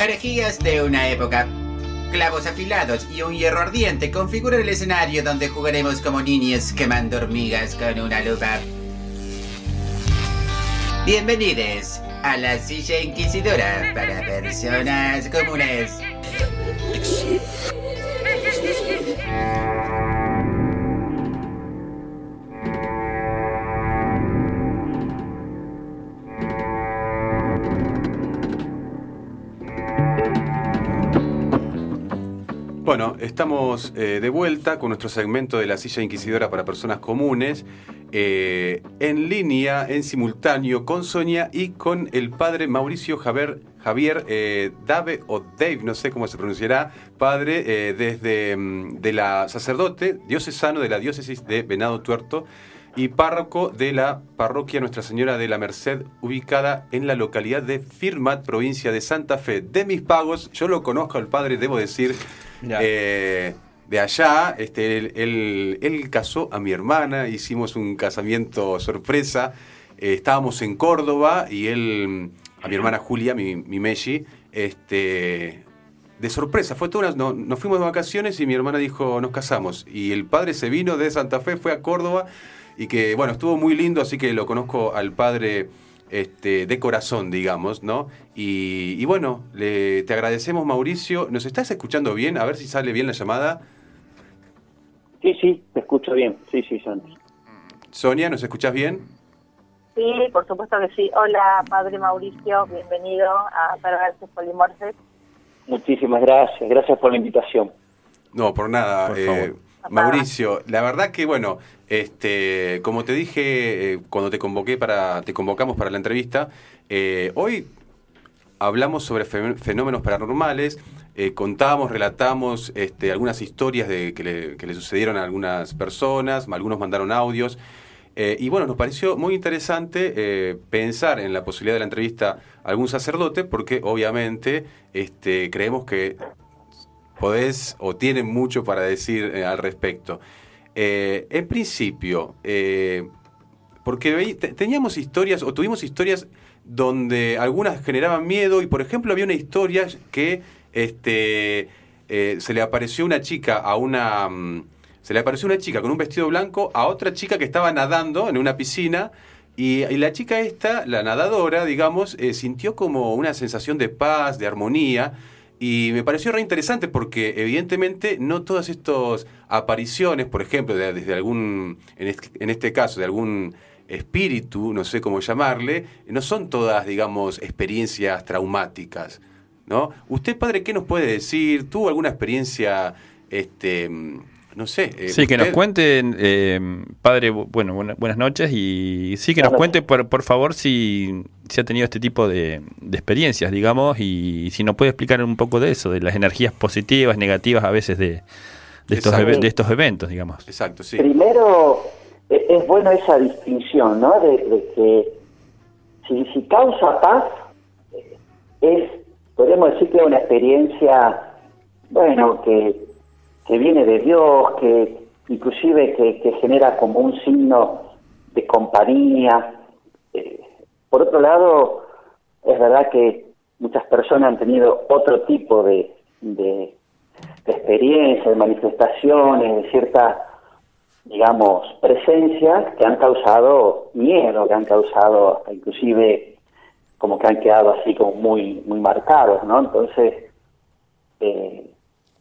Herejías de una época. Clavos afilados y un hierro ardiente configuran el escenario donde jugaremos como niños quemando hormigas con una lupa. Bienvenidos a la silla inquisidora para personas comunes. Bueno, estamos eh, de vuelta con nuestro segmento de la silla inquisidora para personas comunes, eh, en línea, en simultáneo, con Sonia y con el padre Mauricio Javier, Javier eh, Dave o Dave, no sé cómo se pronunciará, padre desde mm, de la sacerdote diocesano de la diócesis de Venado Tuerto y párroco de la parroquia Nuestra Señora de la Merced, ubicada en la localidad de Firmat, provincia de Santa Fe. De mis pagos, yo lo conozco al padre, debo decir, eh, de allá, este, él, casó a mi hermana, hicimos un casamiento sorpresa. Eh, estábamos en Córdoba y él, a mi hermana Julia, mi, mi este, de sorpresa, fue toda no, nos fuimos de vacaciones y mi hermana dijo, nos casamos. Y el padre se vino de Santa Fe, fue a Córdoba y que, bueno, estuvo muy lindo, así que lo conozco al padre este, de corazón, digamos, ¿no? Y, bueno, le, te agradecemos, Mauricio. ¿Nos estás escuchando bien? A ver si sale bien la llamada. Sí, sí, te escucho bien. Sí, sí, Sonia. Sonia, ¿nos escuchas bien? Sí, por supuesto que sí. Hola, Padre Mauricio, bienvenido a Perversos Polimorfes. Muchísimas gracias, gracias por la invitación. No, por nada. Eh, Mauricio, la verdad que bueno, este, como te dije eh, cuando te convoqué para, te convocamos para la entrevista, eh, hoy hablamos sobre fenómenos paranormales, eh, contamos, relatamos este, algunas historias de, que, le, sucedieron a algunas personas, algunos mandaron audios. y bueno, nos pareció muy interesante pensar en la posibilidad de la entrevista a algún sacerdote, porque obviamente este, creemos que podés o tienen mucho para decir al respecto. Eh, en principio, eh, porque teníamos historias o tuvimos historias donde algunas generaban miedo y por ejemplo había una historia que este, eh, se le apareció una chica a una... Mm, se le apareció una chica con un vestido blanco a otra chica que estaba nadando en una piscina y, la chica esta, la nadadora, digamos, sintió como una sensación de paz, de armonía y me pareció re interesante porque evidentemente no todas estas apariciones, por ejemplo, desde algún, en este, caso, de algún espíritu, no sé cómo llamarle, no son todas, digamos, experiencias traumáticas, ¿no? Usted, padre, ¿qué nos puede decir? ¿Tuvo alguna experiencia, este, no sé. Eh, sí, que nos cuente, eh, padre, bueno, buenas noches y sí, que nos cuente, por, por favor, si, si ha tenido este tipo de, experiencias, digamos, y si nos puede explicar un poco de eso, de las energías positivas, negativas a veces de, de, estos, de estos eventos, digamos. Exacto, sí. Primero, e, es bueno esa distinción, ¿no? De, que si, si causa paz, es, podemos decir que es una experiencia, bueno, que que viene de Dios, que inclusive que, genera como un signo de compañía. Eh, por otro lado, es verdad que muchas personas han tenido otro tipo de, de, de experiencias, de manifestaciones, de cierta, digamos, presencia que han causado miedo, que han causado inclusive como que han quedado así como muy, muy marcados, ¿no? Entonces, eh,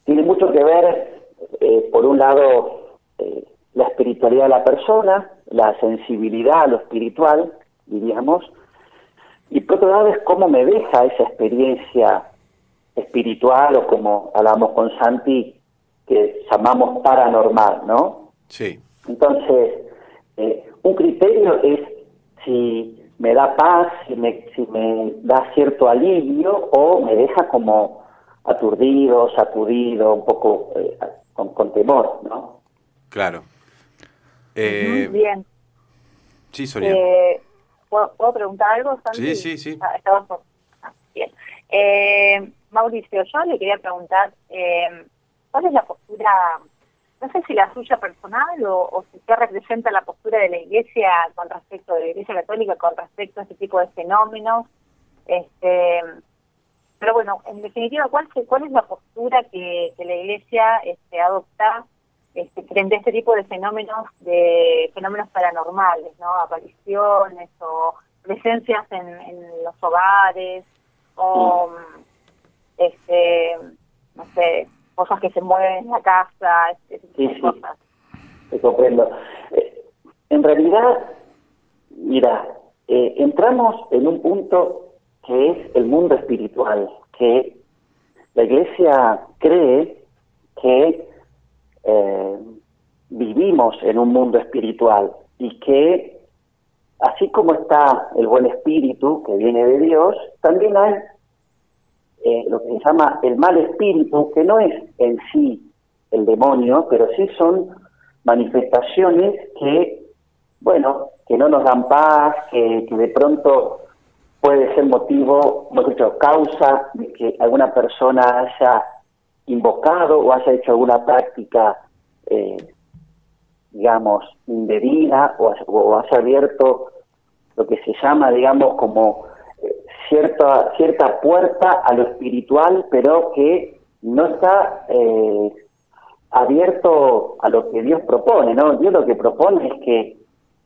tiene mucho que ver eh, por un lado, eh, la espiritualidad de la persona, la sensibilidad a lo espiritual, diríamos, y por otro lado es cómo me deja esa experiencia espiritual o como hablamos con Santi, que llamamos paranormal, ¿no? Sí. Entonces, eh, un criterio es si me da paz, si me, si me da cierto alivio o me deja como aturdido, sacudido, un poco con, temor, ¿no? Claro. Eh, bien. Sí, Sonia. Eh, ¿puedo, preguntar algo, Sí, sí, sí. Ah, ah, bien. Eh, Mauricio, yo le quería preguntar, eh, ¿cuál es la postura, no sé si la suya personal o, si qué representa la postura de la Iglesia con respecto, de la Iglesia Católica con respecto a este tipo de fenómenos? Este, pero bueno, en definitiva, ¿cuál, cuál es la postura que, la Iglesia este, adopta este, frente a este tipo de fenómenos de fenómenos paranormales, ¿no? Apariciones o presencias en, los hogares o este no sé cosas que se mueven en la casa, ese tipo cosas. Te comprendo. Eh, en realidad, mira, eh, entramos en un punto que es el mundo espiritual, que la Iglesia cree que eh, vivimos en un mundo espiritual y que así como está el buen espíritu que viene de Dios, también hay eh, lo que se llama el mal espíritu, que no es en sí el demonio, pero sí son manifestaciones que, bueno, que no nos dan paz, que, de pronto puede ser motivo, hemos dicho, causa de que alguna persona haya invocado o haya hecho alguna práctica, eh, digamos, indebida o, o, haya abierto lo que se llama, digamos, como eh, cierta, cierta puerta a lo espiritual, pero que no está eh, abierto a lo que Dios propone, ¿no? Dios lo que propone es que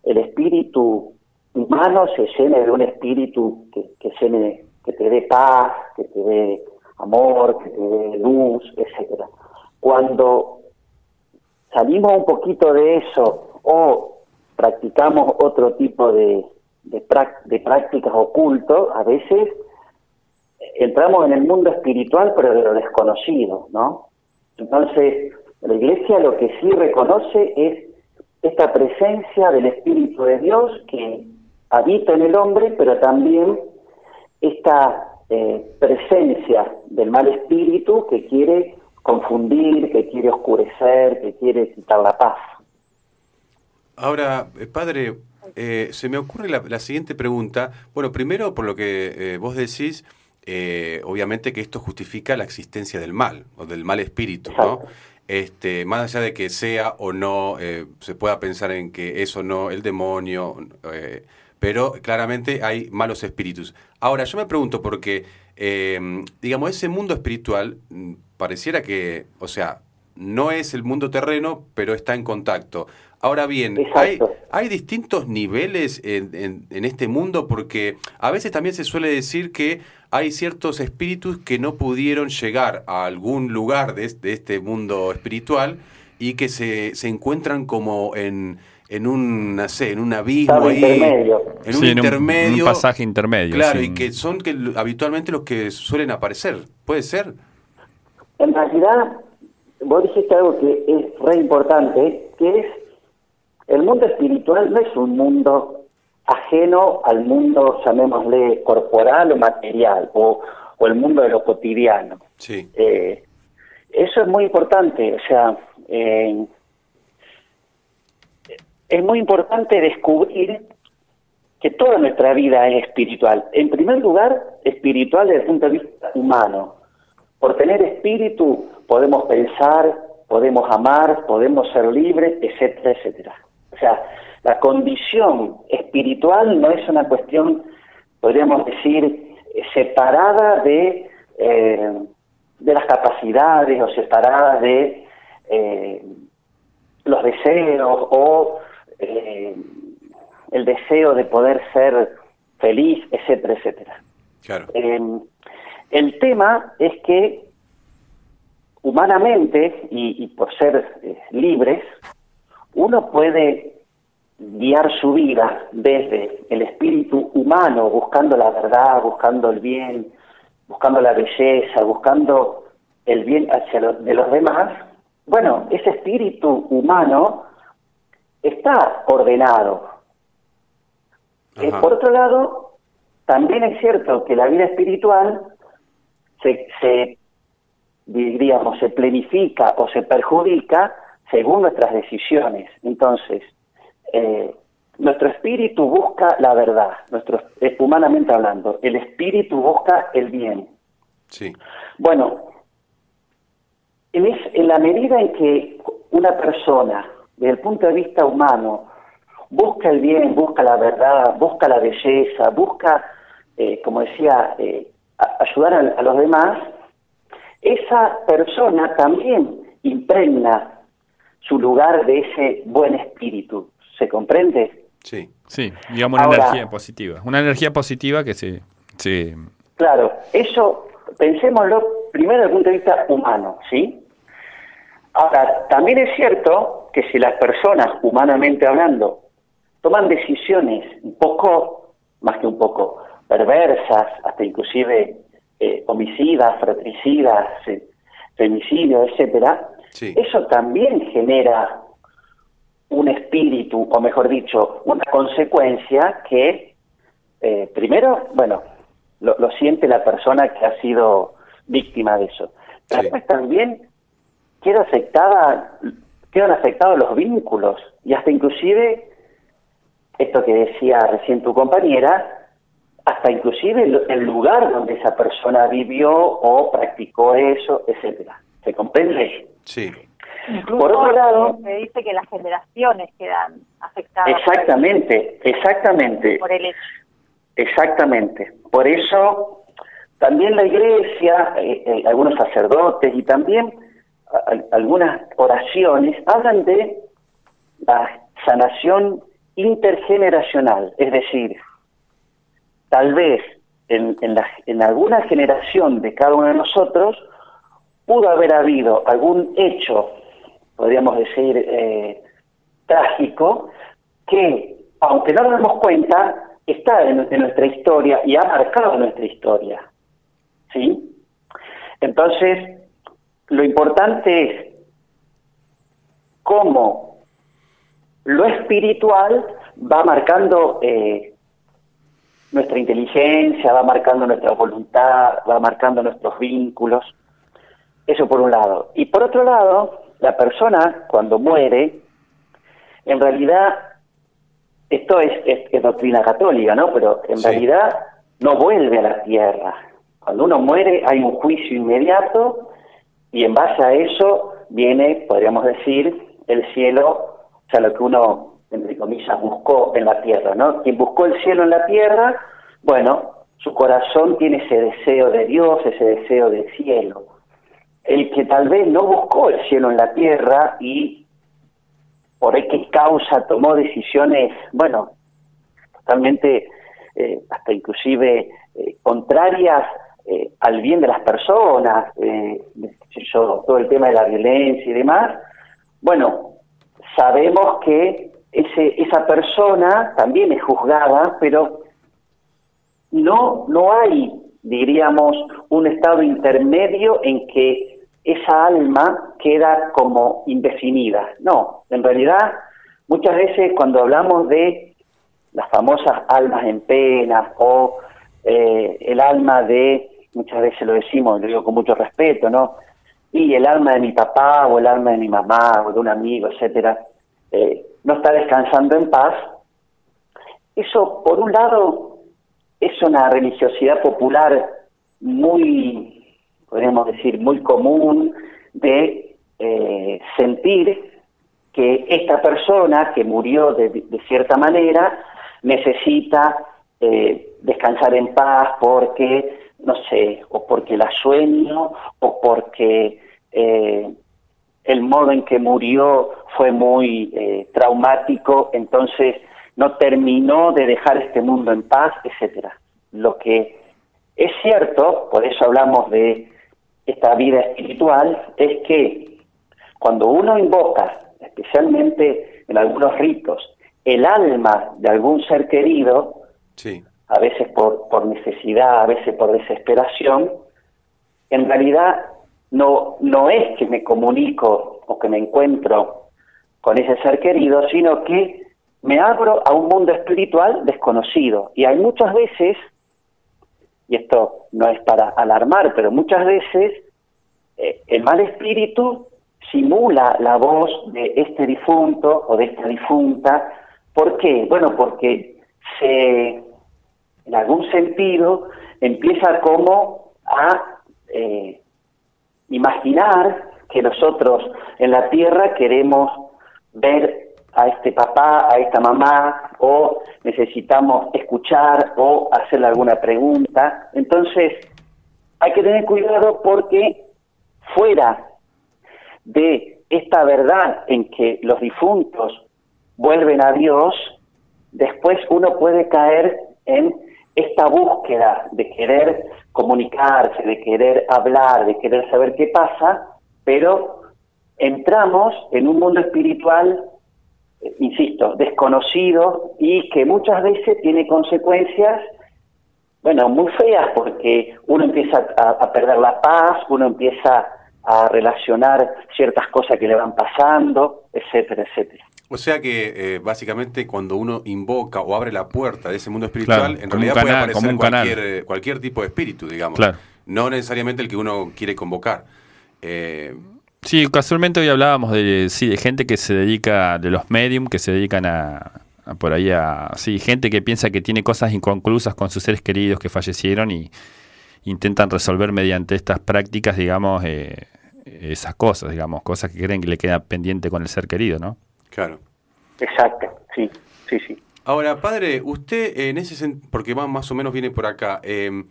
el espíritu humano se llene de un espíritu que, que, llene, que te dé paz, que te dé amor, que te dé luz, etcétera. Cuando salimos un poquito de eso o practicamos otro tipo de, de, de prácticas ocultos, a veces entramos en el mundo espiritual pero de lo desconocido, ¿no? Entonces, la Iglesia lo que sí reconoce es esta presencia del Espíritu de Dios que habita en el hombre, pero también esta eh, presencia del mal espíritu que quiere confundir, que quiere oscurecer, que quiere quitar la paz. Ahora, eh, padre, eh, se me ocurre la, siguiente pregunta. Bueno, primero por lo que vos decís, obviamente que esto justifica la existencia del mal o del mal espíritu, ¿no? Este, más allá de que sea o no, se pueda pensar en que es o no el demonio, pero claramente hay malos espíritus. Ahora, yo me pregunto porque, em, digamos, ese mundo espiritual mm, pareciera que, o sea, no es el mundo terreno, pero está en contacto. Ahora bien, hay, hay, distintos niveles en, en, este mundo porque a veces también se suele decir que hay ciertos espíritus que no pudieron llegar a algún lugar de, este mundo espiritual y que se, se encuentran como en, en un, no sé, en un abismo ahí, en un intermedio, un, pasaje intermedio. Claro, y que son que habitualmente los que suelen aparecer. ¿Puede ser? En realidad, vos dijiste algo que es re importante, que es el mundo espiritual no es un mundo ajeno al mundo, llamémosle, corporal o material, o, el mundo de lo cotidiano. Sí. Eh, eso es muy importante, o sea, eh, es muy importante descubrir que toda nuestra vida es espiritual. En primer lugar, espiritual desde el punto de vista humano. Por tener espíritu podemos pensar, podemos amar, podemos ser libres, etcétera, etcétera. O sea, la condición espiritual no es una cuestión, podríamos decir, separada de, eh, de las capacidades o separada de eh, los deseos o eh, el deseo de poder ser feliz, etcétera, etcétera. el tema es que humanamente y por ser libres, uno puede guiar su vida desde el espíritu humano, buscando la verdad, buscando el bien, buscando la belleza, buscando el bien hacia de los demás, bueno, ese espíritu humano está ordenado. Eh, por otro lado, también es cierto que la vida espiritual se, se, diríamos, se planifica o se perjudica según nuestras decisiones. Entonces, eh, nuestro espíritu busca la verdad, nuestro, humanamente hablando, el espíritu busca el bien. Sí. Bueno, en, en la medida en que una persona, desde el punto de vista humano, busca el bien, busca la verdad, busca la belleza, busca, eh, como decía, ayudar a, los demás, esa persona también impregna su lugar de ese buen espíritu. ¿Se comprende? Sí, sí, digamos una energía positiva. Una energía positiva que se, se... Claro, eso pensémoslo primero desde el punto de vista humano, ¿sí? Ahora, también es cierto que si las personas, humanamente hablando, toman decisiones un poco, más que un poco, perversas, hasta inclusive eh, homicidas, fratricidas, femicidios, etcétera, eso también genera un espíritu, o mejor dicho, una consecuencia que, eh, primero, bueno, lo, siente la persona que ha sido víctima de eso. Pero después también queda afectada, quedan afectados los vínculos y hasta inclusive esto que decía recién tu compañera, hasta inclusive el, lugar donde esa persona vivió o practicó eso, etcétera. ¿Se comprende? Sí. Por otro lado, me dice que las generaciones quedan afectadas. Exactamente, exactamente. Por el hecho. Exactamente. Por eso también la iglesia, eh, eh, algunos sacerdotes y también algunas oraciones hablan de la sanación intergeneracional, es decir, tal vez en, en, alguna generación de cada uno de nosotros pudo haber habido algún hecho, podríamos decir, eh, trágico, que, aunque no nos damos cuenta, está en, nuestra historia y ha marcado nuestra historia. ¿Sí? Entonces, lo importante es cómo lo espiritual va marcando eh, nuestra inteligencia, va marcando nuestra voluntad, va marcando nuestros vínculos. Eso por un lado. Y por otro lado, la persona cuando muere, en realidad, esto es, doctrina católica, ¿no? Pero en realidad no vuelve a la tierra. Cuando uno muere hay un juicio inmediato y en base a eso viene, podríamos decir, el cielo, o sea, lo que uno, entre comillas, buscó en la tierra, ¿no? Quien buscó el cielo en la tierra, bueno, su corazón tiene ese deseo de Dios, ese deseo del cielo. El que tal vez no buscó el cielo en la tierra y por qué causa tomó decisiones, bueno, totalmente, eh, hasta inclusive eh, contrarias eh, al bien de las personas, todo el tema de la violencia y demás, bueno, sabemos que ese, esa persona también es juzgada, pero no, no hay, diríamos, un estado intermedio en que esa alma queda como indefinida. No, en realidad, muchas veces cuando hablamos de las famosas almas en pena o eh, el alma de, muchas veces lo decimos, lo digo con mucho respeto, ¿no? y el alma de mi papá o el alma de mi mamá o de un amigo, etcétera, eh, no está descansando en paz, eso por un lado es una religiosidad popular muy, podríamos decir, muy común de eh, sentir que esta persona que murió de, cierta manera necesita descansar en paz porque no sé, o porque la sueño, o porque eh, el modo en que murió fue muy eh, traumático, entonces no terminó de dejar este mundo en paz, etcétera. Lo que es cierto, por eso hablamos de esta vida espiritual, es que cuando uno invoca, especialmente en algunos ritos, el alma de algún ser querido, sí a veces por, por necesidad, a veces por desesperación, en realidad no, no es que me comunico o que me encuentro con ese ser querido, sino que me abro a un mundo espiritual desconocido. Y hay muchas veces, y esto no es para alarmar, pero muchas veces eh, el mal espíritu simula la voz de este difunto o de esta difunta. ¿Por qué? Bueno, porque se en algún sentido, empieza como a eh, imaginar que nosotros en la tierra queremos ver a este papá, a esta mamá, o necesitamos escuchar o hacerle alguna pregunta. Entonces, hay que tener cuidado porque fuera de esta verdad en que los difuntos vuelven a Dios, después uno puede caer en esta búsqueda de querer comunicarse, de querer hablar, de querer saber qué pasa, pero entramos en un mundo espiritual, eh, insisto, desconocido y que muchas veces tiene consecuencias, bueno, muy feas porque uno empieza a, perder la paz, uno empieza a relacionar ciertas cosas que le van pasando, etcétera, etcétera. O sea que eh, básicamente cuando uno invoca o abre la puerta de ese mundo espiritual, en realidad puede aparecer cualquier, eh, cualquier tipo de espíritu, digamos. No necesariamente el que uno quiere convocar. Eh, sí, casualmente hoy hablábamos de, sí, de gente que se dedica, de los medium, que se dedican a, por ahí a, sí, gente que piensa que tiene cosas inconclusas con sus seres queridos que fallecieron y intentan resolver mediante estas prácticas, digamos, esas cosas, digamos, cosas que creen que le queda pendiente con el ser querido, ¿no? Claro. Exacto, sí, sí, sí. Ahora, padre, usted en ese sentido, porque más o menos viene por acá, em,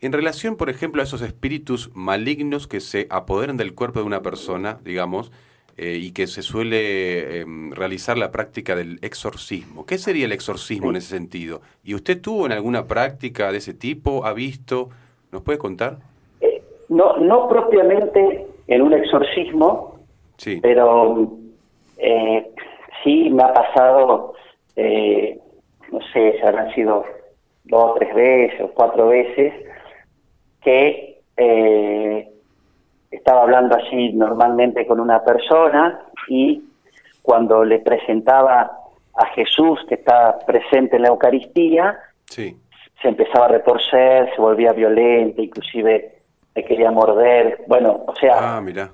en relación, por ejemplo, a esos espíritus malignos que se apoderan del cuerpo de una persona, digamos, eh, y que se suele em, realizar la práctica del exorcismo. ¿Qué sería el exorcismo en ese sentido? ¿Y usted tuvo en alguna práctica de ese tipo? ¿Ha visto? ¿Nos puede contar? Eh, no, no propiamente en un exorcismo, sí. pero eh, sí, me ha pasado, eh, no sé, se habrán sido dos o tres veces o cuatro veces, que eh, estaba hablando así normalmente con una persona y cuando le presentaba a Jesús que está presente en la Eucaristía, se empezaba a retorcer, se volvía violenta, inclusive me quería morder. Bueno, o sea, ah, mira.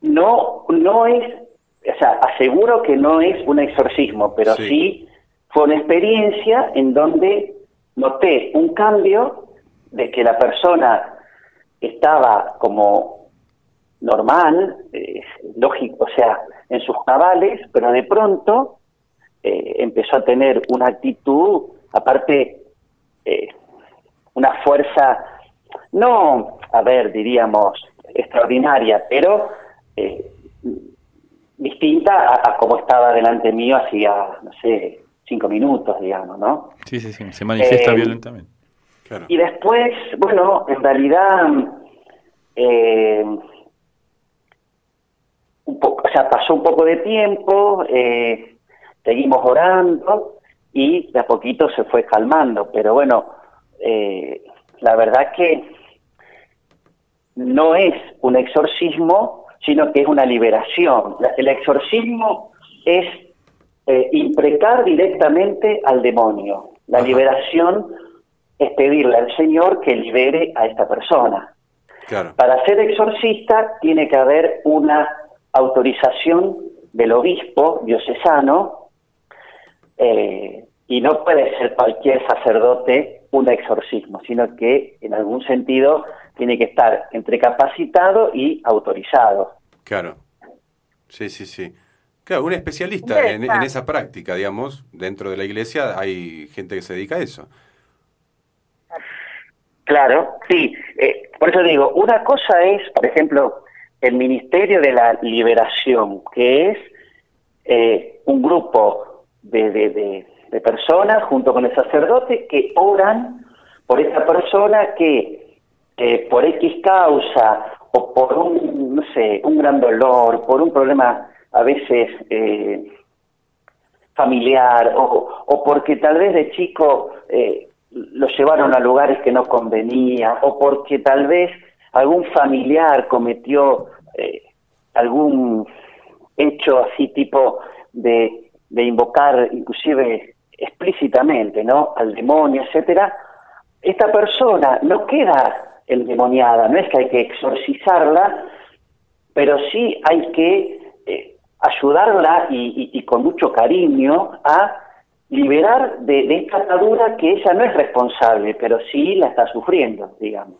no, no es o sea, aseguro que no es un exorcismo, pero sí. fue una experiencia en donde noté un cambio de que la persona estaba como normal, eh, lógico, o sea, en sus cabales, pero de pronto eh, empezó a tener una actitud, aparte, eh, una fuerza, no, a ver, diríamos, extraordinaria, pero distinta a, como estaba delante mío hacía, no sé, cinco minutos, digamos, ¿no? Sí, sí, sí, se manifiesta eh, violentamente. Y después, bueno, en realidad, eh, un poco, o sea, pasó un poco de tiempo, eh, seguimos orando y de a poquito se fue calmando, pero bueno, la verdad que no es un exorcismo, sino que es una liberación. El exorcismo es eh, imprecar directamente al demonio. La liberación es pedirle al Señor que libere a esta persona. Para ser exorcista tiene que haber una autorización del obispo diocesano eh, y no puede ser cualquier sacerdote un exorcismo, sino que en algún sentido tiene que estar entre capacitado y autorizado. Claro. Sí, sí, sí. Claro, un especialista en, esa práctica, digamos, dentro de la iglesia hay gente que se dedica a eso. Claro, sí. Eh, por eso digo, una cosa es, por ejemplo, el Ministerio de la Liberación, que es eh, un grupo de, de, de personas junto con el sacerdote que oran por esa persona que eh, por X causa o por un, no sé, un gran dolor, por un problema a veces eh, familiar o, o, porque tal vez de chico eh, lo llevaron a lugares que no convenía o porque tal vez algún familiar cometió eh, algún hecho así tipo de, de invocar inclusive explícitamente no al demonio etcétera esta persona no queda endemoniada. No es que hay que exorcizarla, pero sí hay que eh, ayudarla y, con mucho cariño a liberar de, esta atadura que ella no es responsable, pero sí la está sufriendo, digamos.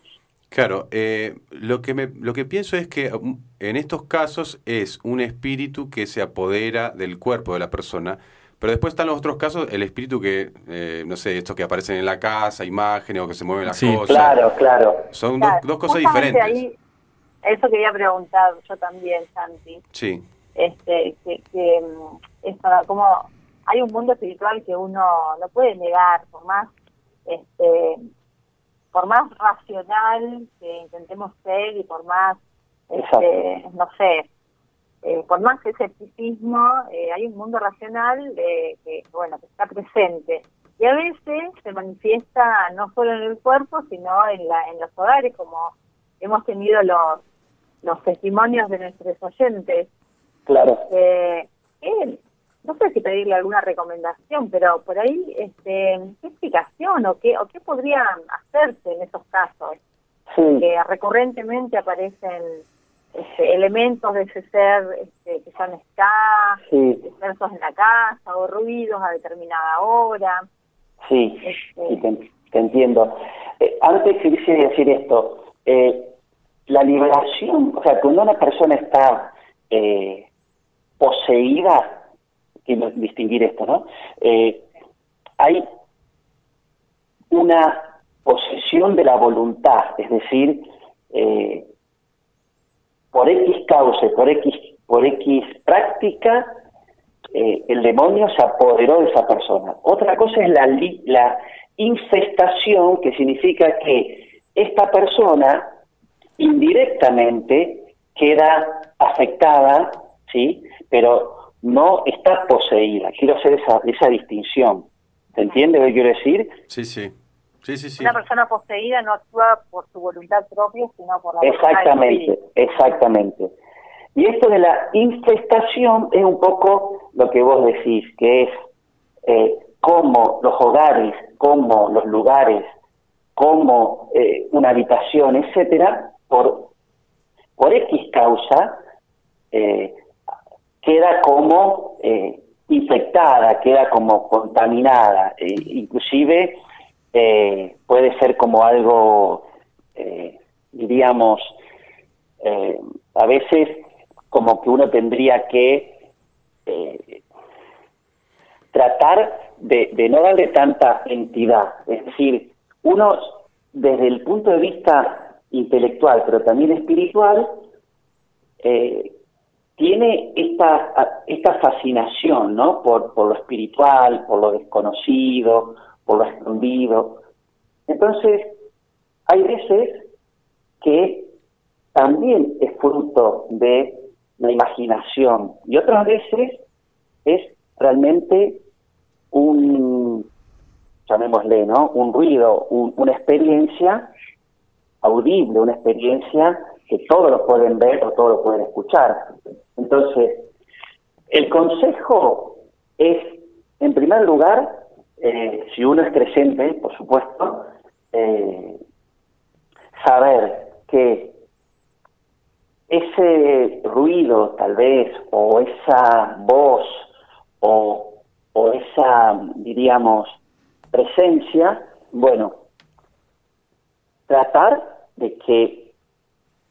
Claro, eh, lo, que me, lo que pienso es que um, en estos casos es un espíritu que se apodera del cuerpo de la persona, Pero después están los otros casos, el espíritu que, eh, no sé, estos que aparecen en la casa, imágenes o que se mueven las cosas. Claro, claro. Son dos, cosas diferentes. eso quería preguntar yo también, Santi. Sí. Este, que, que es para, como hay un mundo espiritual que uno no puede negar, por más este, por más racional que intentemos ser y por más, este, no sé, eh, por más escepticismo, eh, hay un mundo racional que, bueno, que está presente. Y a veces se manifiesta no solo en el cuerpo, sino en, la, en los hogares, como hemos tenido los, los testimonios de nuestros oyentes. Claro. Eh, no sé si pedirle alguna recomendación, pero por ahí, este, ¿qué explicación o qué, o qué podría hacerse en esos casos? Que recurrentemente aparecen este, elementos de ese ser este, que ya no está, sí. en la casa o ruidos a determinada hora. Sí, este, te, entiendo. Eh, antes quisiera decir esto, eh, la liberación, o sea, cuando una persona está eh, poseída, distinguir esto, ¿no? Eh, hay una posesión de la voluntad, es decir, eh, por X causa, por X, por X práctica, eh, el demonio se apoderó de esa persona. Otra cosa es la, la infestación, que significa que esta persona indirectamente queda afectada, ¿sí? Pero no está poseída. Quiero hacer esa, esa distinción. ¿Se entiende lo que quiero decir? Sí, sí. Sí, sí, sí. Una persona poseída no actúa por su voluntad propia, sino por la Exactamente, exactamente. Y esto de la infestación es un poco lo que vos decís, que es eh, cómo los hogares, cómo los lugares, cómo eh, una habitación, etcétera, por, por X causa, eh, queda como eh, infectada, queda como contaminada, e inclusive eh, puede ser como algo, eh, diríamos, a veces como que uno tendría que tratar de, de, no darle tanta entidad, es decir, uno desde el punto de vista intelectual, pero también espiritual, eh, tiene esta, esta fascinación, ¿no? Por, por lo espiritual, por lo desconocido, por lo escondido. Entonces, hay veces que también es fruto de la imaginación y otras veces es realmente un, llamémosle, ¿no? Un ruido, una experiencia audible, una experiencia que todos lo pueden ver o todos lo pueden escuchar. Entonces, el consejo es, en primer lugar, eh, si uno es creyente, por supuesto, eh, saber que ese ruido tal vez, o esa voz, o, o esa, diríamos, presencia, bueno, tratar de que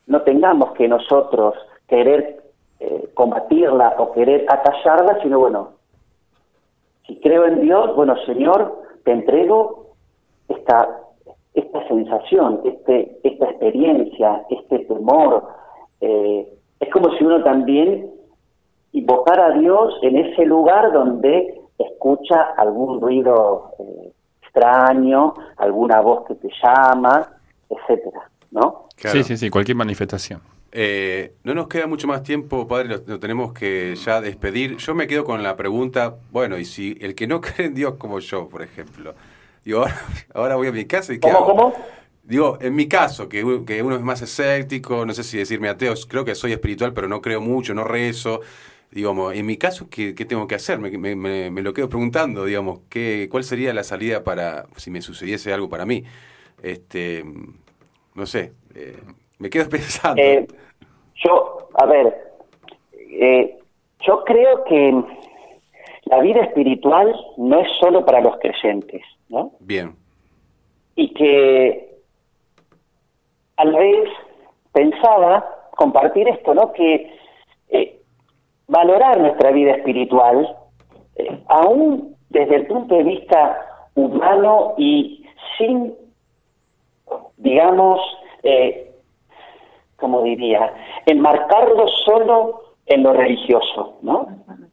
no tengamos que nosotros querer eh, combatirla o querer acallarla, sino bueno, si creo en Dios, bueno, Señor, te entrego esta, esta sensación, este, esta experiencia, este temor. Eh, es como si uno también invocara a Dios en ese lugar donde escucha algún ruido eh, extraño, alguna voz que te llama, etcétera, ¿no? Sí, sí, sí, cualquier manifestación. Eh, no nos queda mucho más tiempo, padre, lo, tenemos que ya despedir. Yo me quedo con la pregunta, bueno, y si el que no cree en Dios como yo, por ejemplo, digo, ahora, voy a mi casa y ¿qué ¿Cómo, ¿Cómo? Digo, en mi caso, que, uno es más escéptico, no sé si decirme ateo, creo que soy espiritual, pero no creo mucho, no rezo. Digamos, en mi caso, ¿qué, tengo que hacer? Me, me, lo quedo preguntando, digamos, ¿qué, ¿cuál sería la salida para, si me sucediese algo para mí? Este, no sé, eh, me quedo pensando. Eh, yo, a ver, eh, yo creo que la vida espiritual no es solo para los creyentes, ¿no? Bien. Y que a la vez pensaba compartir esto, ¿no? Que valorar nuestra vida espiritual eh, aún desde el punto de vista humano y sin, digamos, eh, como diría, enmarcarlo solo en lo religioso, ¿no?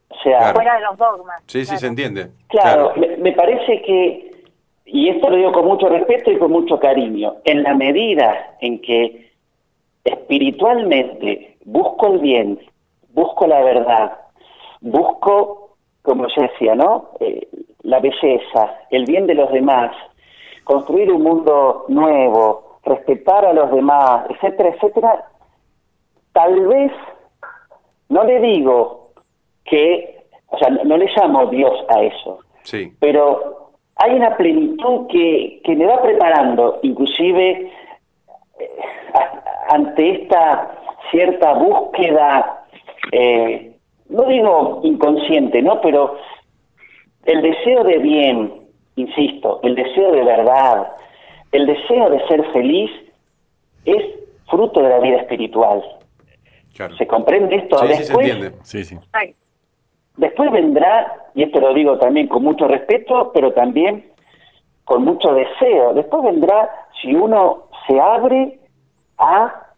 O sea, fuera de los dogmas. Sí, sí, se entiende. Claro, me, parece que, y esto lo digo con mucho respeto y con mucho cariño, en la medida en que espiritualmente busco el bien, busco la verdad, busco, como yo decía, ¿no? Eh, la belleza, el bien de los demás, construir un mundo nuevo, respetar a los demás, etcétera, etcétera, tal vez no le digo que, o sea, no, le llamo Dios a eso, sí. pero hay una plenitud que, que me va preparando, inclusive eh, ante esta cierta búsqueda, eh, no digo inconsciente, ¿no? Pero el deseo de bien, insisto, el deseo de verdad, el deseo de ser feliz es fruto de la vida espiritual. ¿Se comprende esto? después, sí, sí. después vendrá, y esto lo digo también con mucho respeto, pero también con mucho deseo, después vendrá si uno se abre a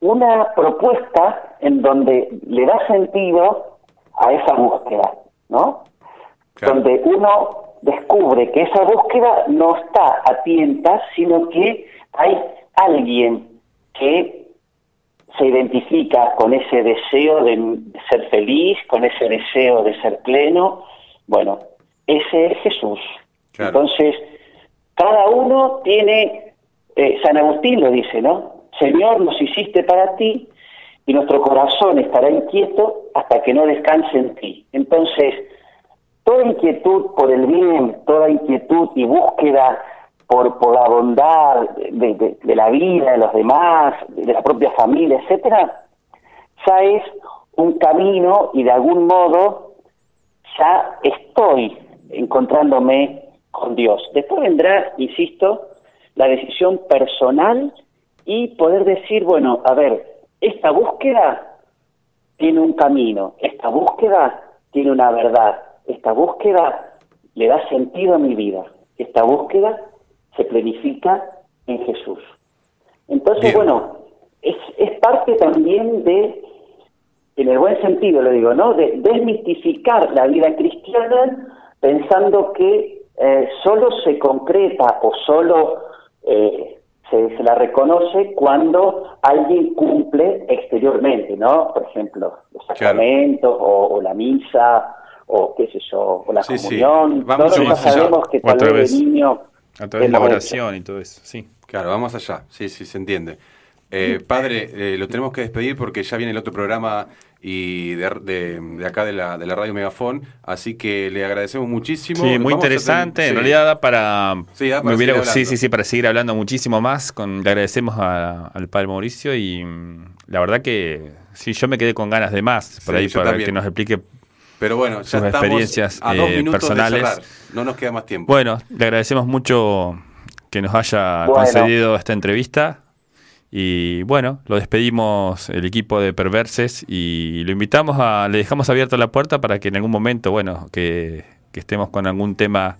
una propuesta en donde le da sentido a esa búsqueda, ¿no? Donde uno descubre que esa búsqueda no está a tientas, sino que hay alguien que se identifica con ese deseo de ser feliz, con ese deseo de ser pleno. Bueno, ese es Jesús. Entonces, cada uno tiene, eh, San Agustín lo dice, ¿no? Señor, nos hiciste para ti y nuestro corazón estará inquieto hasta que no descanse en ti. Entonces, toda inquietud por el bien, toda inquietud y búsqueda por, por la bondad de, la vida, de los demás, de la propia familia, etcétera, ya es un camino y de algún modo ya estoy encontrándome con Dios. Después vendrá, insisto, la decisión personal y poder decir, bueno, a ver, esta búsqueda tiene un camino, esta búsqueda tiene una verdad, esta búsqueda le da sentido a mi vida, esta búsqueda se planifica en Jesús. Entonces, bueno, es, es parte también de, en el buen sentido lo digo, ¿no? De desmitificar la vida cristiana pensando que eh, solo se concreta o solo eh, se, la reconoce cuando alguien cumple exteriormente, ¿no? Por ejemplo, los sacramentos o, la misa o qué sé yo, o la comunión. Vamos Todos sabemos que tal vez el niño a través de la oración y todo eso, sí. Claro, vamos allá, sí, sí, se entiende. Eh, padre, eh, lo tenemos que despedir porque ya viene el otro programa y de, de, acá de la, de la radio Megafón, así que le agradecemos muchísimo. Sí, muy interesante, en realidad da para, sí, sí, sí, sí, para seguir hablando muchísimo más, con, le agradecemos al padre Mauricio y mm, la verdad que sí, yo me quedé con ganas de más, por ahí para que nos explique pero bueno, ya sus experiencias a dos eh, minutos personales. no nos queda más tiempo. Bueno, le agradecemos mucho que nos haya concedido esta entrevista. Y bueno, lo despedimos el equipo de Perverses y lo invitamos a, le dejamos abierta la puerta para que en algún momento, bueno, que, estemos con algún tema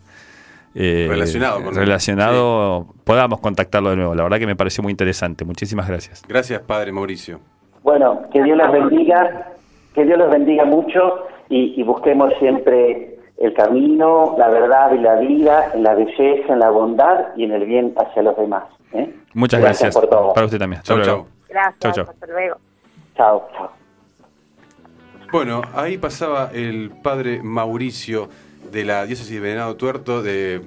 eh, relacionado, relacionado podamos contactarlo de nuevo. La verdad que me pareció muy interesante. Muchísimas gracias. Gracias, Padre Mauricio. Bueno, que Dios los bendiga, que Dios los bendiga mucho y, busquemos siempre el camino, la verdad y la vida, en la belleza, en la bondad y en el bien hacia los demás. ¿eh? Muchas gracias, por todo. Para usted también. Chao, chao. Gracias, hasta luego. Chao, chao. Bueno, ahí pasaba el padre Mauricio de la diócesis de Venado Tuerto, de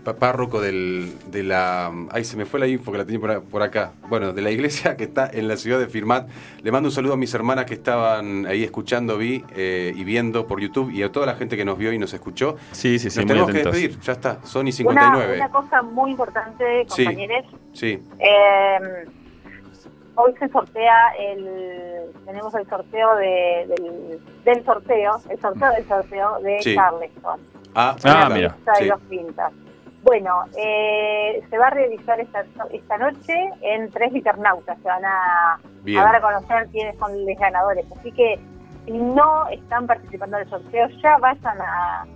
párroco del, de la... Ay, se me fue la info que la tenía por, acá. Bueno, de la iglesia que está en la ciudad de Firmat. Le mando un saludo a mis hermanas que estaban ahí escuchando, vi eh, y viendo por YouTube y a toda la gente que nos vio y nos escuchó. Sí, sí, sí. Nos tenemos que despedir, ya está, Sony 59. Una, una cosa muy importante, compañeros. Sí. Em, hoy se sortea el... Tenemos el sorteo de, del, sorteo, el sorteo del sorteo de Charleston. Ah, ah mira. De los pintas. Bueno, eh, se va a realizar esta, esta noche en tres Viternautas. Se van a, dar a conocer quiénes son los ganadores. Así que si no están participando del sorteo, ya vayan a,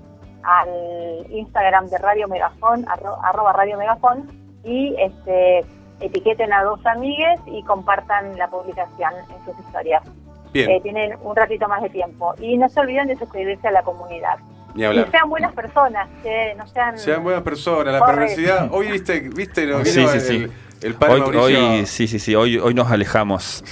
al Instagram de Radio Megafón, arroba Radio Megafón, y este, etiqueten a dos amigues y compartan la publicación en sus historias. Eh, tienen un ratito más de tiempo. Y no se olviden de suscribirse a la comunidad. Y sean buenas personas, que no sean... Sean buenas personas, la perversidad... Hoy viste, viste lo sí, sí, sí. El padre hoy, hoy, sí, sí, sí, hoy, hoy nos alejamos.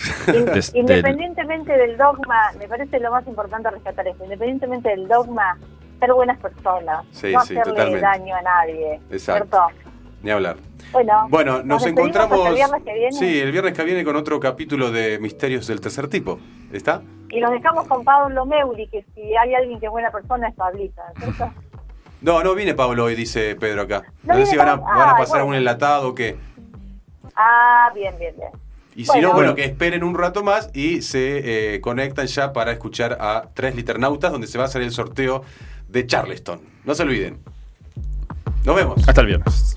independientemente del dogma, me parece lo más importante rescatar esto, independientemente del dogma, ser buenas personas, no hacerle daño a nadie. Exacto. Ni hablar. Bueno, bueno nos, encontramos el viernes que viene. Sí, el viernes que viene con otro capítulo de Misterios del Tercer Tipo. ¿Está? Y nos dejamos con Pablo Meuli, que si hay alguien que es buena persona es Pablita, ¿cierto? No, no viene Pablo hoy, dice Pedro acá. No, sé si van a, ah, pasar un enlatado o qué. Ah, bien, bien, bien. Y si no, bueno, que esperen un rato más y se eh, conectan ya para escuchar a Tres Liternautas, donde se va a hacer el sorteo de Charleston. No se olviden. Nos vemos. Hasta el viernes.